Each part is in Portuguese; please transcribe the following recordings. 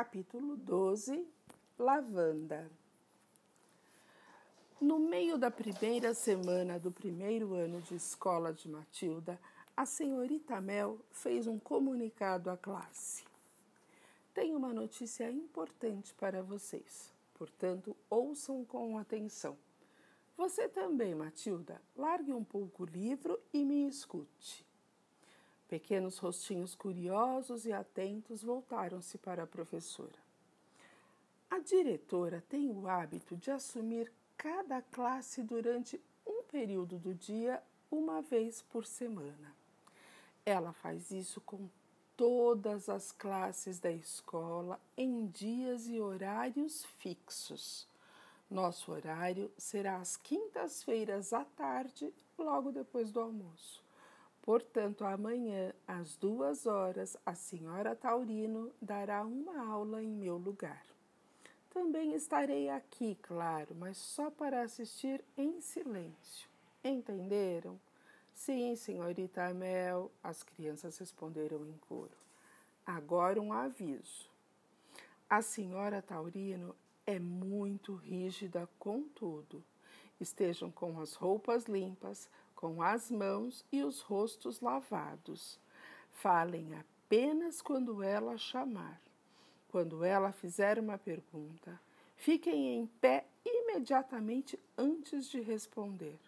Capítulo 12 Lavanda No meio da primeira semana do primeiro ano de escola de Matilda, a senhorita Mel fez um comunicado à classe. Tenho uma notícia importante para vocês, portanto, ouçam com atenção. Você também, Matilda, largue um pouco o livro e me escute. Pequenos rostinhos curiosos e atentos voltaram-se para a professora. A diretora tem o hábito de assumir cada classe durante um período do dia, uma vez por semana. Ela faz isso com todas as classes da escola em dias e horários fixos. Nosso horário será às quintas-feiras à tarde, logo depois do almoço. Portanto, amanhã, às duas horas, a senhora Taurino dará uma aula em meu lugar. Também estarei aqui, claro, mas só para assistir em silêncio. Entenderam? Sim, senhorita Amel, as crianças responderam em coro. Agora um aviso. A senhora Taurino é muito rígida com tudo. Estejam com as roupas limpas, com as mãos e os rostos lavados. Falem apenas quando ela chamar. Quando ela fizer uma pergunta, fiquem em pé imediatamente antes de responder.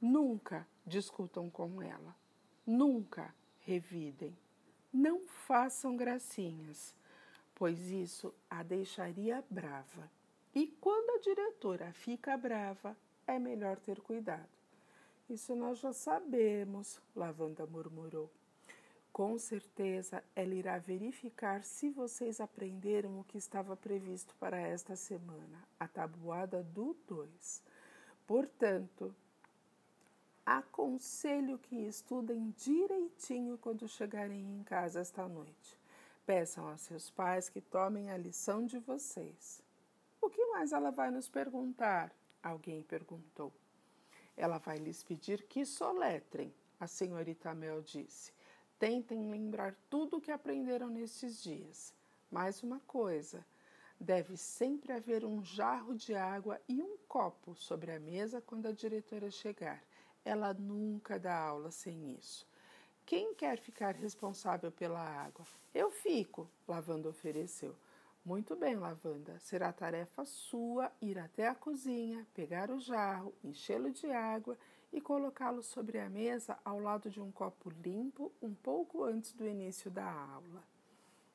Nunca discutam com ela. Nunca revidem. Não façam gracinhas pois isso a deixaria brava. E quando a diretora fica brava, é melhor ter cuidado. Isso nós já sabemos, Lavanda murmurou. Com certeza ela irá verificar se vocês aprenderam o que estava previsto para esta semana, a tabuada do 2. Portanto, aconselho que estudem direitinho quando chegarem em casa esta noite. Peçam a seus pais que tomem a lição de vocês. O que mais ela vai nos perguntar? Alguém perguntou. Ela vai lhes pedir que soletrem, a senhorita Mel disse. Tentem lembrar tudo o que aprenderam nestes dias. Mais uma coisa: deve sempre haver um jarro de água e um copo sobre a mesa quando a diretora chegar. Ela nunca dá aula sem isso. Quem quer ficar responsável pela água? Eu fico, Lavanda ofereceu. Muito bem, Lavanda. Será tarefa sua ir até a cozinha, pegar o jarro, enchê-lo de água e colocá-lo sobre a mesa ao lado de um copo limpo um pouco antes do início da aula.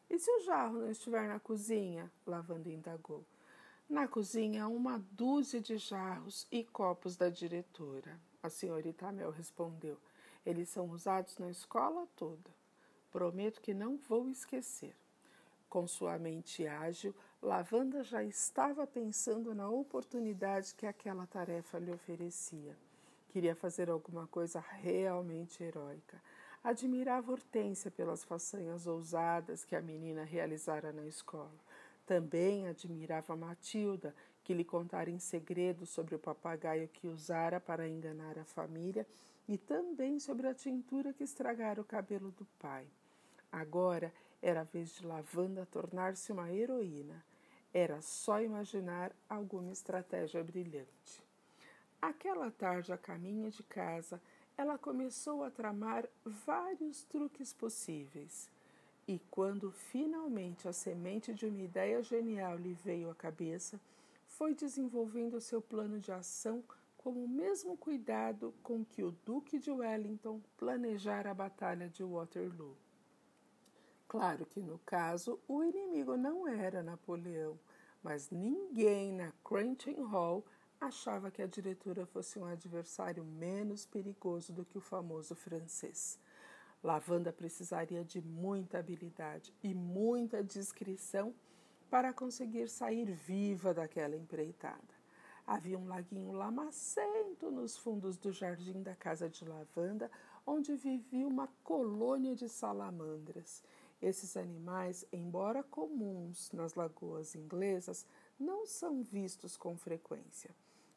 E se o jarro não estiver na cozinha? Lavanda indagou. Na cozinha há uma dúzia de jarros e copos da diretora. A senhorita Mel respondeu. Eles são usados na escola toda. Prometo que não vou esquecer. Com sua mente ágil, Lavanda já estava pensando na oportunidade que aquela tarefa lhe oferecia. Queria fazer alguma coisa realmente heróica. Admirava Hortência pelas façanhas ousadas que a menina realizara na escola. Também admirava Matilda, que lhe contara em segredo sobre o papagaio que usara para enganar a família e também sobre a tintura que estragara o cabelo do pai. Agora era a vez de Lavanda tornar-se uma heroína. Era só imaginar alguma estratégia brilhante. Aquela tarde, a caminho de casa, ela começou a tramar vários truques possíveis. E quando finalmente a semente de uma ideia genial lhe veio à cabeça, foi desenvolvendo seu plano de ação com o mesmo cuidado com que o Duque de Wellington planejara a Batalha de Waterloo. Claro que no caso o inimigo não era Napoleão, mas ninguém na Cranton Hall achava que a diretora fosse um adversário menos perigoso do que o famoso francês. Lavanda precisaria de muita habilidade e muita discrição para conseguir sair viva daquela empreitada. Havia um laguinho lamacento nos fundos do jardim da casa de lavanda, onde vivia uma colônia de salamandras. Esses animais, embora comuns nas lagoas inglesas, não são vistos com frequência,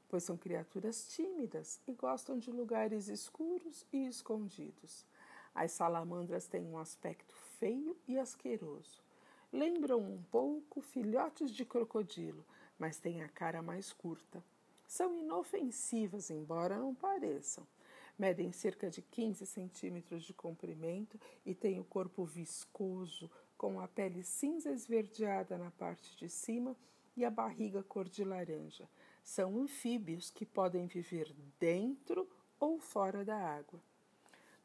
pois são criaturas tímidas e gostam de lugares escuros e escondidos. As salamandras têm um aspecto feio e asqueroso. Lembram um pouco filhotes de crocodilo, mas têm a cara mais curta. São inofensivas, embora não pareçam. Medem cerca de 15 centímetros de comprimento e têm o corpo viscoso, com a pele cinza esverdeada na parte de cima e a barriga cor de laranja. São anfíbios que podem viver dentro ou fora da água.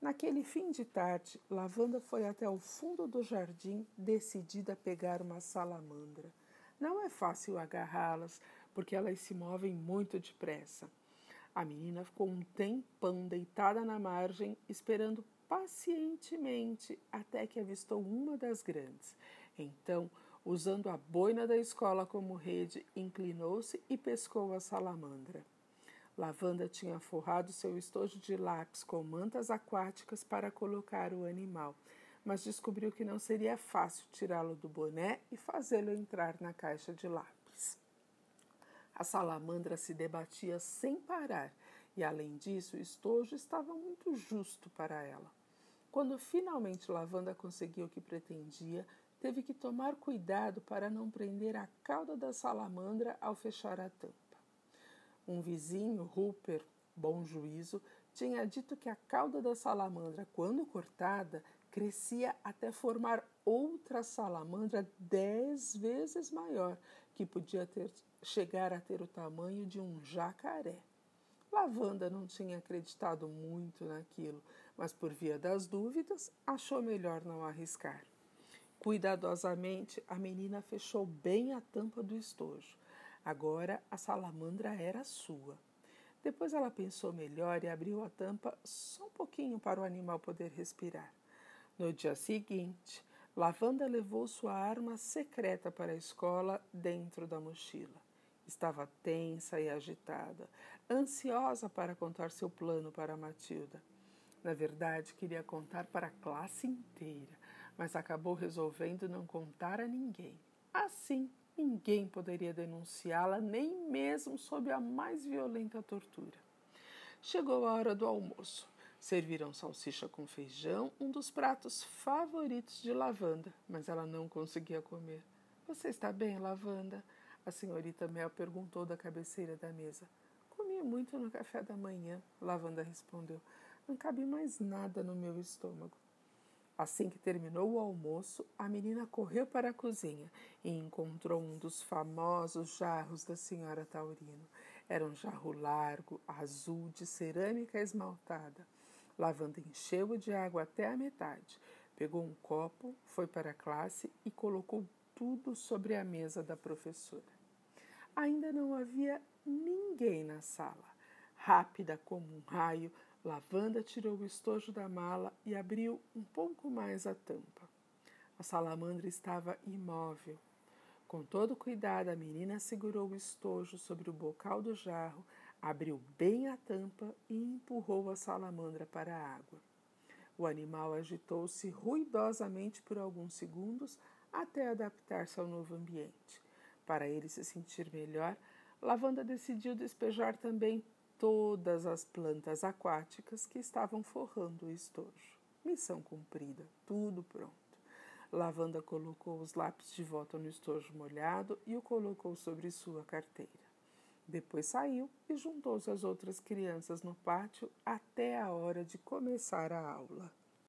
Naquele fim de tarde, Lavanda foi até o fundo do jardim, decidida a pegar uma salamandra. Não é fácil agarrá-las, porque elas se movem muito depressa. A menina ficou um tempão deitada na margem, esperando pacientemente até que avistou uma das grandes. Então, usando a boina da escola como rede, inclinou-se e pescou a salamandra. Lavanda tinha forrado seu estojo de lápis com mantas aquáticas para colocar o animal, mas descobriu que não seria fácil tirá-lo do boné e fazê-lo entrar na caixa de lápis. A salamandra se debatia sem parar e, além disso, o estojo estava muito justo para ela. Quando finalmente Lavanda conseguiu o que pretendia, teve que tomar cuidado para não prender a cauda da salamandra ao fechar a tampa. Um vizinho, Rupert, bom juízo, tinha dito que a cauda da salamandra, quando cortada, crescia até formar outra salamandra dez vezes maior, que podia ter, chegar a ter o tamanho de um jacaré. Lavanda não tinha acreditado muito naquilo, mas por via das dúvidas, achou melhor não arriscar. Cuidadosamente, a menina fechou bem a tampa do estojo. Agora a salamandra era sua. Depois ela pensou melhor e abriu a tampa só um pouquinho para o animal poder respirar. No dia seguinte, Lavanda levou sua arma secreta para a escola dentro da mochila. Estava tensa e agitada, ansiosa para contar seu plano para Matilda. Na verdade, queria contar para a classe inteira, mas acabou resolvendo não contar a ninguém. Assim, Ninguém poderia denunciá-la, nem mesmo sob a mais violenta tortura. Chegou a hora do almoço. Serviram salsicha com feijão, um dos pratos favoritos de Lavanda, mas ela não conseguia comer. Você está bem, Lavanda? A senhorita Mel perguntou da cabeceira da mesa. Comi muito no café da manhã, Lavanda respondeu. Não cabe mais nada no meu estômago. Assim que terminou o almoço, a menina correu para a cozinha e encontrou um dos famosos jarros da senhora Taurino. Era um jarro largo, azul, de cerâmica esmaltada. Lavanda encheu-o de água até a metade, pegou um copo, foi para a classe e colocou tudo sobre a mesa da professora. Ainda não havia ninguém na sala. Rápida como um raio, Lavanda tirou o estojo da mala e abriu um pouco mais a tampa. A salamandra estava imóvel. Com todo cuidado, a menina segurou o estojo sobre o bocal do jarro, abriu bem a tampa e empurrou a salamandra para a água. O animal agitou-se ruidosamente por alguns segundos até adaptar-se ao novo ambiente. Para ele se sentir melhor, Lavanda decidiu despejar também todas as plantas aquáticas que estavam forrando o estojo. Missão cumprida, tudo pronto. Lavanda colocou os lápis de volta no estojo molhado e o colocou sobre sua carteira. Depois saiu e juntou-se às outras crianças no pátio até a hora de começar a aula.